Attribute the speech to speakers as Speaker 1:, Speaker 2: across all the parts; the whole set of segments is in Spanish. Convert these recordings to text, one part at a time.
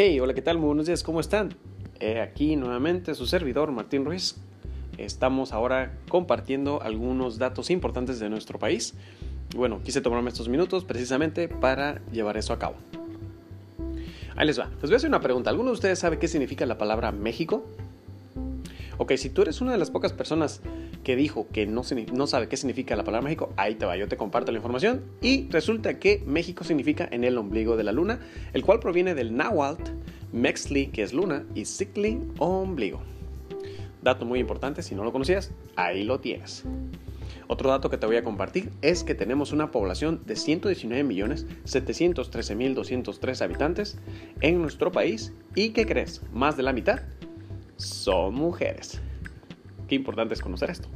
Speaker 1: Hey, hola, ¿qué tal? Muy buenos días, ¿cómo están? Eh, aquí nuevamente su servidor Martín Ruiz. Estamos ahora compartiendo algunos datos importantes de nuestro país. Bueno, quise tomarme estos minutos precisamente para llevar eso a cabo. Ahí les va. Les voy a hacer una pregunta. ¿Alguno de ustedes sabe qué significa la palabra México? Ok, si tú eres una de las pocas personas que dijo que no, sabe qué significa la palabra México, ahí te va, yo te comparto la información. Y resulta que México significa en el ombligo de la luna, el cual proviene del náhuatl, Mexli, que es luna, y Sicli, ombligo. Dato muy importante, si no lo conocías, ahí lo tienes. Otro dato que te voy a compartir es que tenemos una población de 119.713.203 habitantes en nuestro país y ¿qué crees? Más de la mitad son mujeres. Qué importante es conocer esto.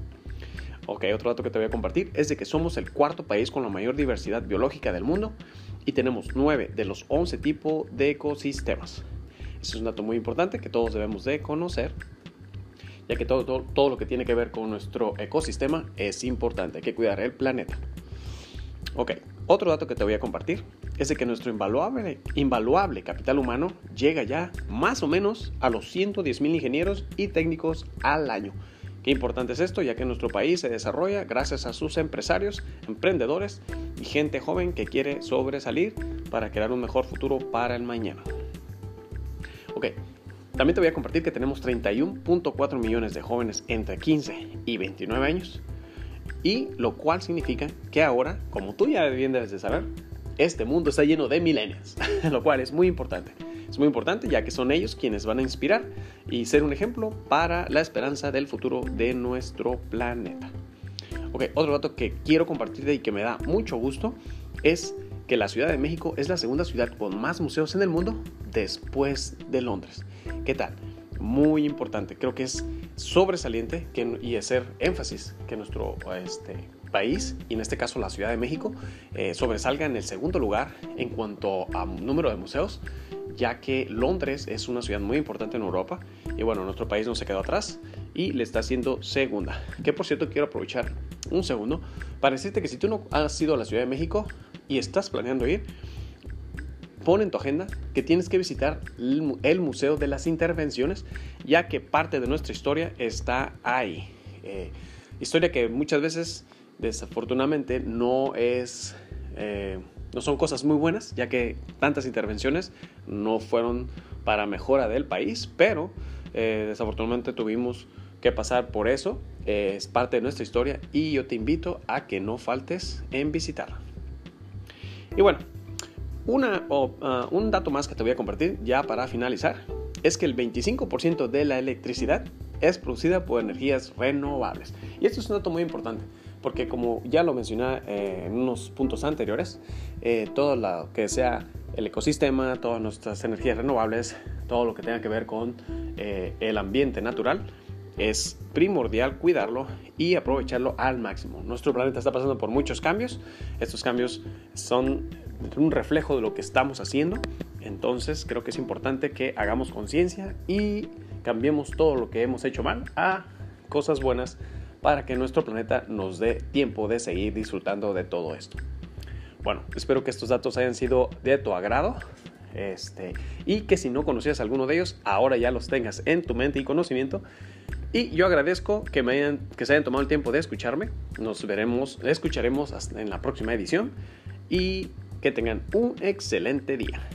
Speaker 1: Ok, otro dato que te voy a compartir es de que somos el cuarto país con la mayor diversidad biológica del mundo y tenemos 9 de los 11 tipos de ecosistemas. Eso es un dato muy importante que todos debemos de conocer, ya que todo, todo, todo lo que tiene que ver con nuestro ecosistema es importante, hay que cuidar el planeta. Ok, otro dato que te voy a compartir es de que nuestro invaluable, invaluable capital humano llega ya más o menos a los 110 mil ingenieros y técnicos al año. Qué importante es esto, ya que nuestro país se desarrolla gracias a sus empresarios, emprendedores y gente joven que quiere sobresalir para crear un mejor futuro para el mañana. Ok, también te voy a compartir que tenemos 31.4 millones de jóvenes entre 15 y 29 años, y lo cual significa que ahora, como tú ya bien de saber, este mundo está lleno de millennials, lo cual es muy importante. Es muy importante ya que son ellos quienes van a inspirar y ser un ejemplo para la esperanza del futuro de nuestro planeta. Ok, otro dato que quiero compartirte y que me da mucho gusto es que la Ciudad de México es la segunda ciudad con más museos en el mundo después de Londres. ¿Qué tal? Muy importante, creo que es sobresaliente que, y hacer énfasis que nuestro este, país, y en este caso la Ciudad de México, eh, sobresalga en el segundo lugar en cuanto a número de museos, ya que Londres es una ciudad muy importante en Europa y bueno, nuestro país no se quedó atrás y le está haciendo segunda. Que por cierto quiero aprovechar un segundo para decirte que si tú no has ido a la Ciudad de México y estás planeando ir, pon en tu agenda que tienes que visitar el Museo de las Intervenciones, ya que parte de nuestra historia está ahí. Eh, historia que muchas veces desafortunadamente no es... Eh, no son cosas muy buenas, ya que tantas intervenciones no fueron para mejora del país, pero eh, desafortunadamente tuvimos que pasar por eso, eh, es parte de nuestra historia y yo te invito a que no faltes en visitarla. Y bueno, una, ah, un dato más que te voy a compartir ya para finalizar es que el 25% de la electricidad es producida por energías renovables. Y esto es un dato muy importante porque como ya lo mencioné eh, en unos puntos anteriores, eh, todo lo que sea el ecosistema, todas nuestras energías renovables, todo lo que tenga que ver con eh, el ambiente natural, es primordial cuidarlo y aprovecharlo al máximo. Nuestro planeta está pasando por muchos cambios, estos cambios son un reflejo de lo que estamos haciendo, entonces creo que es importante que hagamos conciencia y cambiemos todo lo que hemos hecho mal a cosas buenas para que nuestro planeta nos dé tiempo de seguir disfrutando de todo esto. Bueno, espero que estos datos hayan sido de tu agrado. Este, y que si no conocías alguno de ellos, ahora ya los tengas en tu mente y conocimiento. Y yo agradezco que, me hayan, que se hayan tomado el tiempo de escucharme. Nos veremos, escucharemos en la próxima edición. Y que tengan un excelente día.